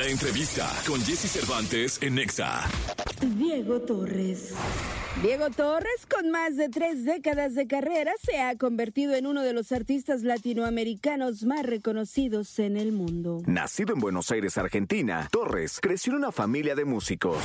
La entrevista con Jesse Cervantes en Nexa. Diego Torres. Diego Torres, con más de tres décadas de carrera, se ha convertido en uno de los artistas latinoamericanos más reconocidos en el mundo. Nacido en Buenos Aires, Argentina, Torres creció en una familia de músicos.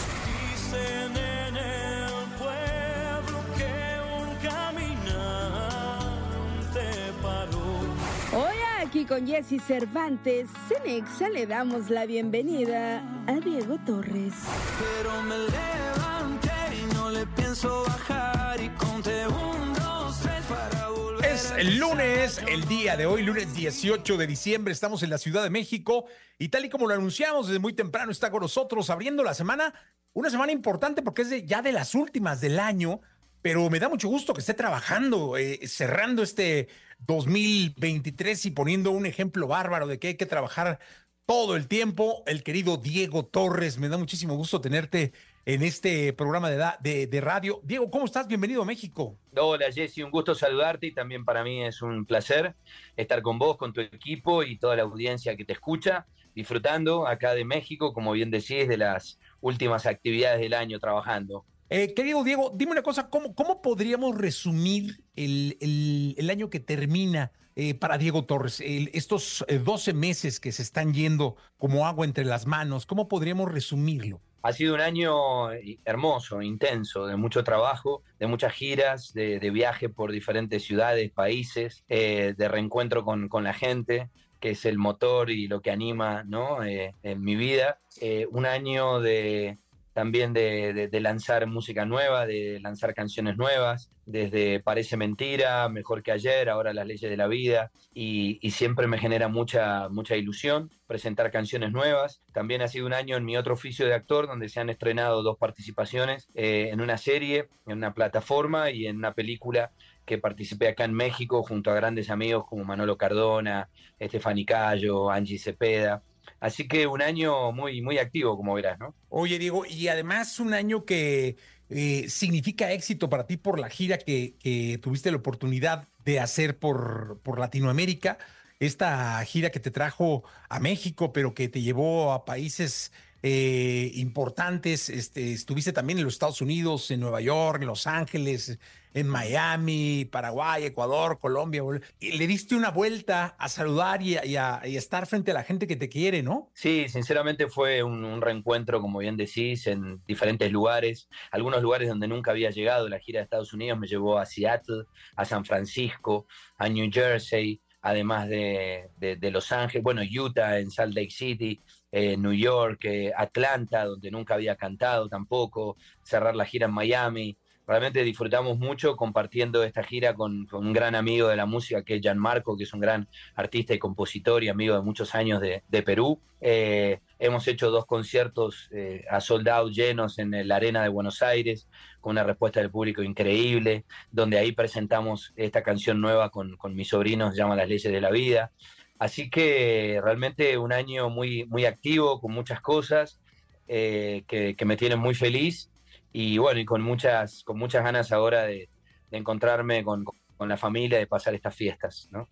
Aquí con Jesse Cervantes, Cenexa le damos la bienvenida a Diego Torres. Pero me levanté y no le pienso bajar y conté un, dos, tres para volver. Es el lunes, el día de hoy, lunes 18 de diciembre, estamos en la Ciudad de México y tal y como lo anunciamos desde muy temprano está con nosotros abriendo la semana, una semana importante porque es de- ya de las últimas del año, pero me da mucho gusto que esté trabajando, eh, cerrando este 2023 y poniendo un ejemplo bárbaro de que hay que trabajar todo el tiempo. El querido Diego Torres, me da muchísimo gusto tenerte en este programa de, de- de radio. Diego, ¿cómo estás? Bienvenido a México. Hola Jesse, un gusto saludarte y también para mí es un placer estar con vos, con tu equipo y toda la audiencia que te escucha, disfrutando acá de México, como bien decís, de las últimas actividades del año trabajando. Eh, querido Diego, dime una cosa, ¿cómo, cómo podríamos resumir el, el- año que termina eh, para Diego Torres? Estos eh, 12 meses que se están yendo como agua entre las manos, ¿cómo podríamos resumirlo? Ha sido un año hermoso, intenso, de mucho trabajo, de muchas giras, de, viaje por diferentes ciudades, países, eh, de reencuentro con, con la gente, que es el motor y lo que anima ¿no? Eh, en mi vida. Eh, un año de también de, lanzar música nueva, de lanzar canciones nuevas, desde Parece Mentira, Mejor que ayer, ahora Las Leyes de la Vida, y, y siempre me genera mucha, mucha ilusión presentar canciones nuevas. También ha sido un año en mi otro oficio de actor, donde se han estrenado dos participaciones eh, en una serie, en una plataforma y en una película que participé acá en México junto a grandes amigos como Manolo Cardona, Estefani Cayo, Angie Cepeda. Así que un año muy, muy activo, como verás, ¿no? Oye, Diego, y además un año que eh, significa éxito para ti por la gira que, que tuviste la oportunidad de hacer por, por Latinoamérica, esta gira que te trajo a México, pero que te llevó a países eh, importantes. Este, estuviste también en los Estados Unidos, en Nueva York, en Los Ángeles, en Miami, Paraguay, Ecuador, Colombia. y le diste una vuelta a saludar y a estar frente a la gente que te quiere, ¿no? Sí, sinceramente fue un, un reencuentro, como bien decís, en diferentes lugares, algunos lugares donde nunca había llegado. La gira de Estados Unidos me llevó a Seattle, a San Francisco, a New Jersey, además de, de- Los Ángeles, bueno, Utah, en Salt Lake City, eh, New York, eh, Atlanta, donde nunca había cantado tampoco, cerrar la gira en Miami. Realmente disfrutamos mucho compartiendo esta gira con, con un gran amigo de la música que es Gianmarco, que es un gran artista y compositor y amigo de muchos años de, de Perú. Eh, hemos hecho dos conciertos eh, a sold out llenos en la Arena de Buenos Aires, con una respuesta del público increíble, donde ahí presentamos esta canción nueva con, mis sobrinos, se llama Las Leyes de la Vida. Así que realmente un año muy, muy activo, con muchas cosas eh, que, que me tienen muy feliz y bueno, y con muchas, con muchas ganas ahora de, de encontrarme con, con la familia, de pasar estas fiestas, ¿no?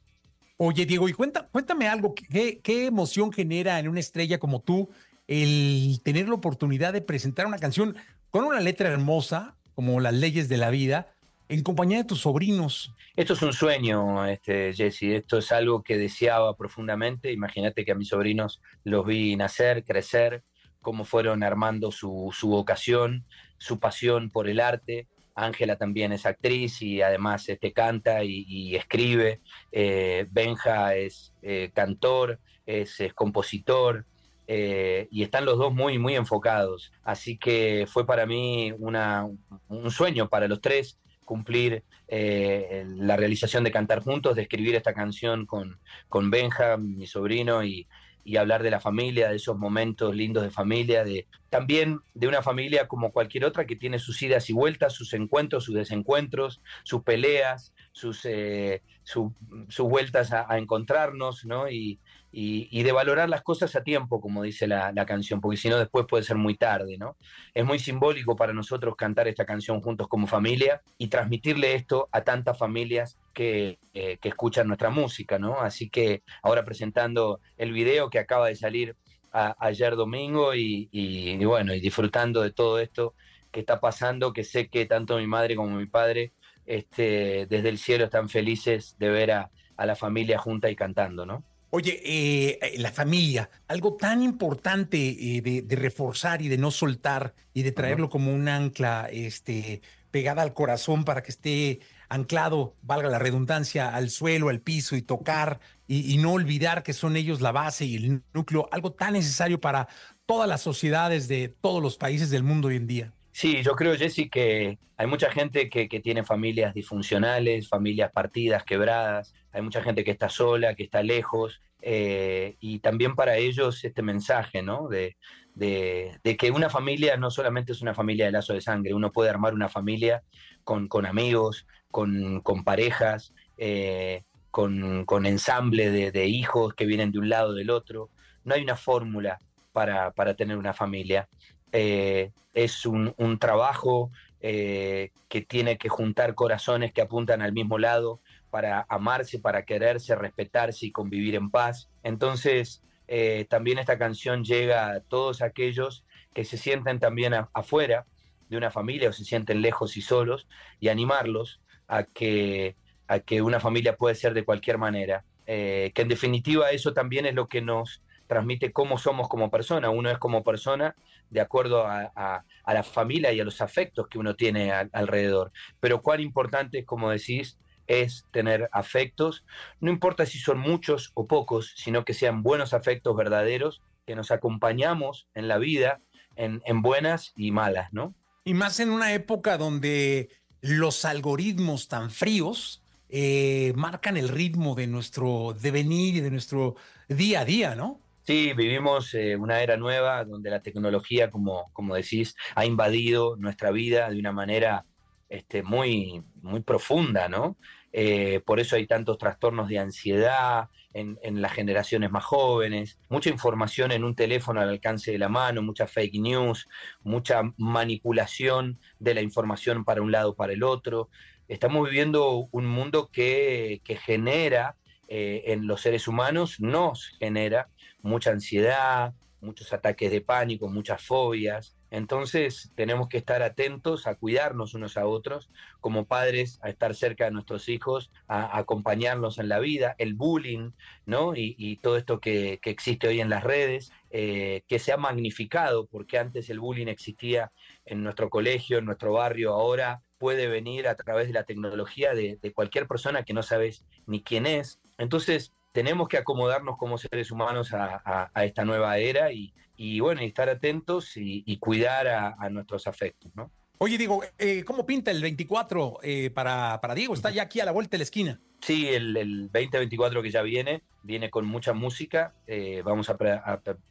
Oye, Diego, y cuenta, cuéntame algo, ¿qué, emoción genera en una estrella como tú el tener la oportunidad de presentar una canción con una letra hermosa, como Las leyes de la vida, en compañía de tus sobrinos? Esto es un sueño, este, Jesse. Esto es algo que deseaba profundamente. Imagínate que a mis sobrinos los vi nacer, crecer, cómo fueron armando su, su vocación, su pasión por el arte. Ángela también es actriz y además este, canta y, escribe. Eh, Benja es eh, cantor, es, compositor. eh, y están los dos muy, muy enfocados. Así que fue para mí una, un sueño para los tres cumplir la realización de cantar juntos, de escribir esta canción con, con Benja, mi sobrino, y, y hablar de la familia, de esos momentos lindos de familia, de también de una familia como cualquier otra que tiene sus idas y vueltas, sus encuentros, sus desencuentros, sus peleas, sus, eh, su- sus vueltas a, a encontrarnos, ¿no? Y, y- y de valorar las cosas a tiempo, como dice la, la canción, porque si no después puede ser muy tarde, ¿no? Es muy simbólico para nosotros cantar esta canción juntos como familia y transmitirle esto a tantas familias que, eh, que escuchan nuestra música, ¿no? Así que ahora presentando el video que acaba de salir ayer domingo y, y, bueno, y disfrutando de todo esto que está pasando, que sé que tanto mi madre como mi padre este, desde el cielo están felices de ver a, a la familia junta y cantando, ¿no? Oye, eh, eh, la familia, algo tan importante eh, de, reforzar y de no soltar y de traerlo como un ancla este, pegada al corazón para que esté anclado, valga la redundancia, al suelo, al piso y tocar y, no olvidar que son ellos la base y el núcleo, algo tan necesario para todas las sociedades de todos los países del mundo hoy en día. Sí, yo creo, Jesse, que hay mucha gente que, tiene familias disfuncionales, familias partidas, quebradas, hay mucha gente que está sola, que está lejos, eh, y también para ellos este mensaje, ¿no? De, que una familia no solamente es una familia de lazo de sangre, uno puede armar una familia con, amigos, con, parejas, eh, con, ensamble de, hijos que vienen de un lado del otro. No hay una fórmula para tener una familia. Eh, es un, trabajo eh, que tiene que juntar corazones que apuntan al mismo lado para amarse, para quererse, respetarse y convivir en paz. Entonces, eh, también esta canción llega a todos aquellos que se sienten también afuera de una familia o se sienten lejos y solos y animarlos a que, a que una familia puede ser de cualquier manera. que en definitiva eso también es lo que nos transmite cómo somos como persona. Uno es como persona de acuerdo a, la familia y a los afectos que uno tiene alrededor. Pero cuán importante, como decís, es tener afectos, no importa si son muchos o pocos, sino que sean buenos afectos verdaderos, que nos acompañamos en la vida, en, buenas y malas, ¿no? Y más en una época donde los algoritmos tan fríos eh, marcan el ritmo de nuestro devenir y de nuestro día a día, ¿no? Sí, vivimos eh, una era nueva donde la tecnología, como, como decís, ha invadido nuestra vida de una manera este, muy, muy profunda, ¿no? Eh, por eso hay tantos trastornos de ansiedad en, en, las generaciones más jóvenes, mucha información en un teléfono al alcance de la mano, mucha fake news, mucha manipulación de la información para un lado o para el otro. Estamos viviendo un mundo que, que genera eh, en los seres humanos, nos genera mucha ansiedad, muchos ataques de pánico, muchas fobias. Entonces tenemos que estar atentos a cuidarnos unos a otros, como padres, a estar cerca de nuestros hijos, a, acompañarlos en la vida, el bullying, ¿no? Y, todo esto que, existe hoy en las redes, eh, que se ha magnificado, porque antes el bullying existía en nuestro colegio, en nuestro barrio, ahora puede venir a través de la tecnología de cualquier persona que no sabes ni quién es. Entonces, tenemos que acomodarnos como seres humanos a, esta nueva era y, bueno, y estar atentos y, cuidar a, nuestros afectos, ¿no? Oye, Diego, eh, ¿cómo pinta el 24 eh, para, para Diego? Está ya aquí a la vuelta de la esquina. Sí, el, 2024 que ya viene, viene con mucha música. Eh, vamos a,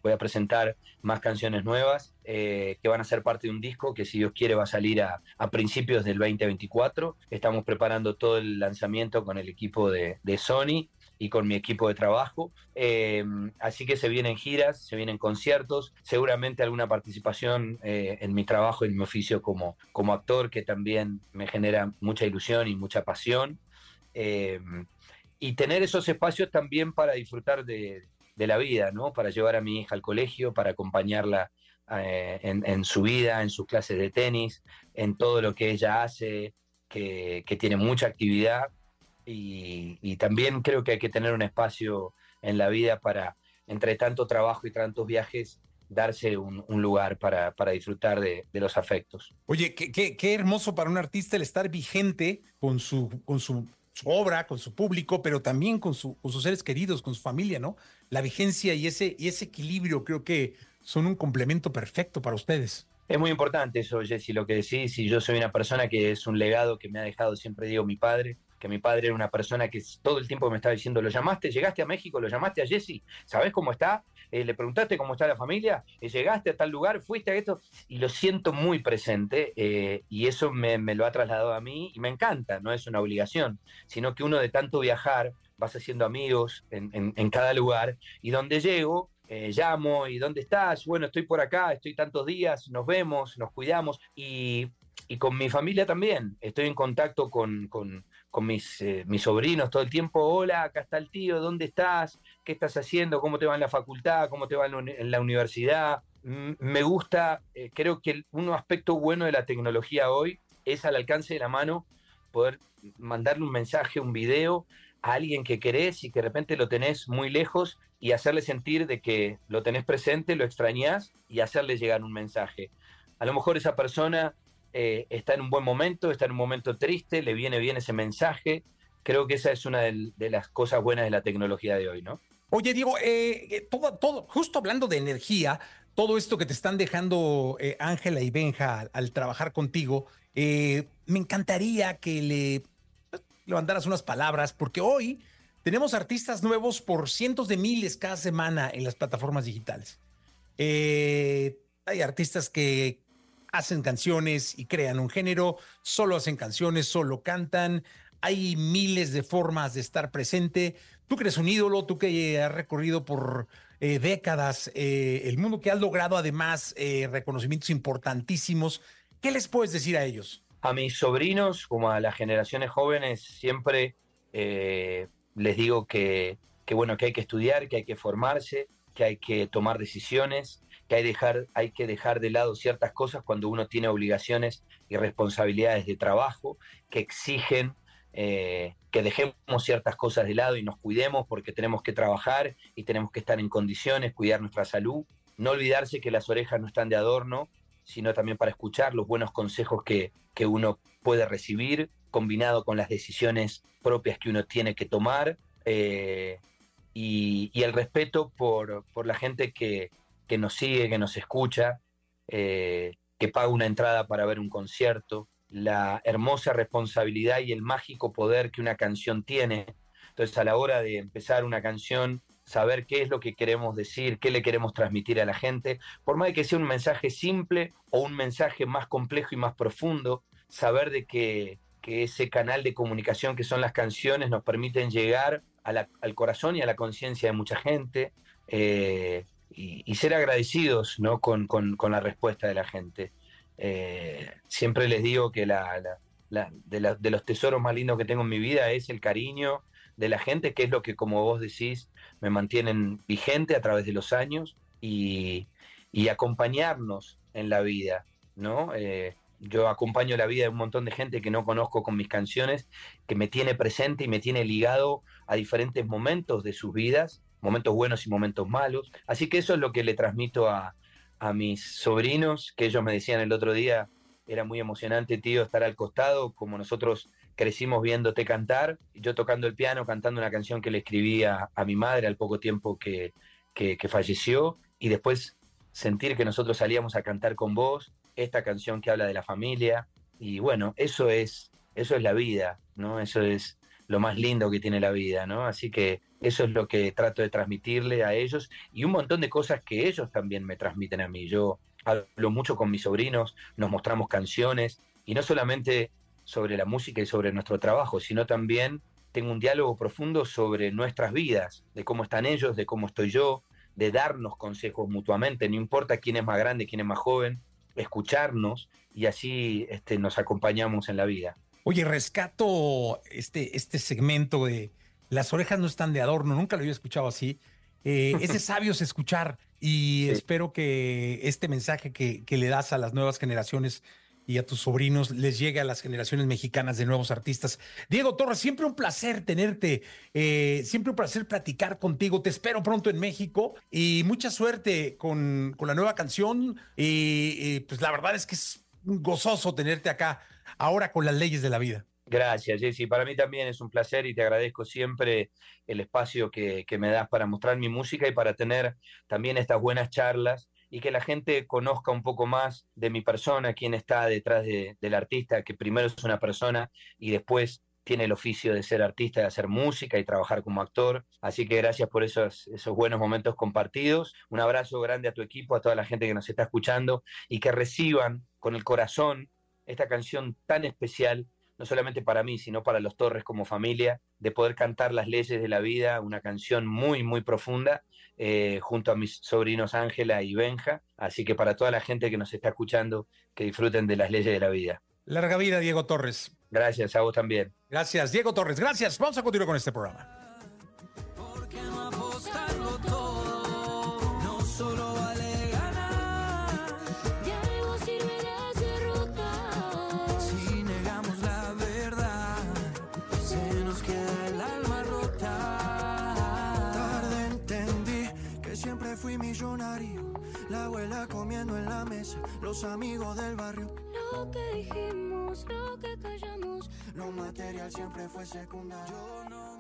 voy a presentar más canciones nuevas que van a ser parte de un disco que si Dios quiere va a salir a, principios del 2024. Estamos preparando todo el lanzamiento con el equipo de, de Sony y con mi equipo de trabajo. Eh, así que se vienen giras, se vienen conciertos, seguramente alguna participación eh, en mi trabajo, en mi oficio como, como actor, que también me genera mucha ilusión y mucha pasión. Eh, y tener esos espacios también para disfrutar de, de, la vida, ¿no? Para llevar a mi hija al colegio, para acompañarla en, en, su vida, en sus clases de tenis, en todo lo que ella hace, que, que tiene mucha actividad y, también creo que hay que tener un espacio en la vida para, entre tanto trabajo y tantos viajes, darse un, lugar para, para disfrutar de, los afectos. Oye, qué, qué, hermoso para un artista el estar vigente con su, con su, obra, con su público, pero también con, su, con sus seres queridos, con su familia, ¿no? La vigencia y ese, y ese equilibrio creo que son un complemento perfecto para ustedes. Es muy importante eso, Jesse, lo que decís, y yo soy una persona que es un legado que me ha dejado, siempre digo, mi padre, que mi padre era una persona que todo el tiempo me estaba diciendo, ¿lo llamaste? ¿Llegaste a México? ¿Lo llamaste a Jesse? ¿Sabes cómo está? Eh, ¿Le preguntaste cómo está la familia? Eh, ¿Llegaste a tal lugar? ¿Fuiste a esto? Y lo siento muy presente eh, y eso me, lo ha trasladado a mí y me encanta, no es una obligación, sino que uno de tanto viajar vas haciendo amigos en, cada lugar y donde llego llamo y ¿dónde estás? Bueno, estoy por acá, estoy tantos días, nos vemos, nos cuidamos y, con mi familia también. Estoy en contacto con, con mis, eh, mis sobrinos todo el tiempo, hola, acá está el tío, ¿dónde estás? ¿Qué estás haciendo? ¿Cómo te va en la facultad? ¿Cómo te va en la universidad? me gusta, eh, creo que un aspecto bueno de la tecnología hoy es al alcance de la mano poder mandarle un mensaje, un video a alguien que querés y que de repente lo tenés muy lejos y hacerle sentir de que lo tenés presente, lo extrañás y hacerle llegar un mensaje. A lo mejor esa persona eh, está en un buen momento, está en un momento triste, le viene bien ese mensaje. Creo que esa es una de, las cosas buenas de la tecnología de hoy, ¿no? Oye, Diego, eh, eh, todo, todo, justo hablando de energía, todo esto que te están dejando Ángela y Benja al, trabajar contigo, me encantaría que le levantaras unas palabras, porque hoy tenemos artistas nuevos por cientos de miles cada semana en las plataformas digitales. hay artistas que hacen canciones y crean un género, solo hacen canciones, solo cantan. Hay miles de formas de estar presente. Tú que eres un ídolo, tú que has recorrido por eh, décadas eh, el mundo, que has logrado además eh, reconocimientos importantísimos, ¿qué les puedes decir a ellos? A mis sobrinos, como a las generaciones jóvenes, siempre les digo que, que, bueno, que hay que estudiar, que hay que formarse, que hay que tomar decisiones, que hay, dejar, hay que dejar de lado ciertas cosas cuando uno tiene obligaciones y responsabilidades de trabajo que exigen eh, que dejemos ciertas cosas de lado y nos cuidemos porque tenemos que trabajar y tenemos que estar en condiciones, cuidar nuestra salud. No olvidarse que las orejas no están de adorno, sino también para escuchar los buenos consejos que, que uno puede recibir, combinado con las decisiones propias que uno tiene que tomar. Eh, y, y, el respeto por, por la gente que, que nos sigue, que nos escucha, eh, que paga una entrada para ver un concierto, la hermosa responsabilidad y el mágico poder que una canción tiene. Entonces, a la hora de empezar una canción, saber qué es lo que queremos decir, qué le queremos transmitir a la gente, por más de que sea un mensaje simple o un mensaje más complejo y más profundo, saber de que, ese canal de comunicación que son las canciones nos permiten llegar al corazón y a la conciencia de mucha gente. Eh, y, ser agradecidos ¿no? con, la respuesta de la gente. Eh, siempre les digo que la, de, los tesoros más lindos que tengo en mi vida es el cariño de la gente, que es lo que, como vos decís, me mantienen vigente a través de los años y, acompañarnos en la vida. ¿no? Eh, yo acompaño la vida de un montón de gente que no conozco con mis canciones, que me tiene presente y me tiene ligado a diferentes momentos de sus vidas momentos buenos y momentos malos. Así que eso es lo que le transmito a, mis sobrinos, que ellos me decían el otro día, era muy emocionante, tío, estar al costado, como nosotros crecimos viéndote cantar, yo tocando el piano, cantando una canción que le escribí a, mi madre al poco tiempo que, que, falleció, y después sentir que nosotros salíamos a cantar con vos, esta canción que habla de la familia, y bueno, eso es, eso es la vida, ¿no? Eso es lo más lindo que tiene la vida, ¿no? Así que eso es lo que trato de transmitirle a ellos y un montón de cosas que ellos también me transmiten a mí. Yo hablo mucho con mis sobrinos, nos mostramos canciones y no solamente sobre la música y sobre nuestro trabajo, sino también tengo un diálogo profundo sobre nuestras vidas, de cómo están ellos, de cómo estoy yo, de darnos consejos mutuamente, no importa quién es más grande, quién es más joven, escucharnos y así este, nos acompañamos en la vida. Oye, rescato este, este segmento de las orejas no están de adorno, nunca lo había escuchado así. Eh, es de sabios escuchar y espero que este mensaje que, le das a las nuevas generaciones y a tus sobrinos les llegue a las generaciones mexicanas de nuevos artistas. Diego Torres, siempre un placer tenerte, eh, siempre un placer platicar contigo. Te espero pronto en México y mucha suerte con, con la nueva canción. Y, pues la verdad es que es gozoso tenerte acá ahora con las leyes de la vida. Gracias, Jessy. Para mí también es un placer y te agradezco siempre el espacio que, me das para mostrar mi música y para tener también estas buenas charlas y que la gente conozca un poco más de mi persona, quién está detrás del artista, que primero es una persona y después tiene el oficio de ser artista, de hacer música y trabajar como actor. Así que gracias por esos, esos buenos momentos compartidos. Un abrazo grande a tu equipo, a toda la gente que nos está escuchando y que reciban con el corazón esta canción tan especial, no solamente para mí, sino para los Torres como familia, de poder cantar las leyes de la vida, una canción muy, muy profunda, eh, junto a mis sobrinos Ángela y Benja. Así que para toda la gente que nos está escuchando, que disfruten de las leyes de la vida. Larga vida, Diego Torres. Gracias, a vos también. Gracias, Diego Torres. Gracias. Vamos a continuar con este programa. los amigos del barrio. Lo que dijimos, lo que callamos, lo material siempre fue secundario. Yo no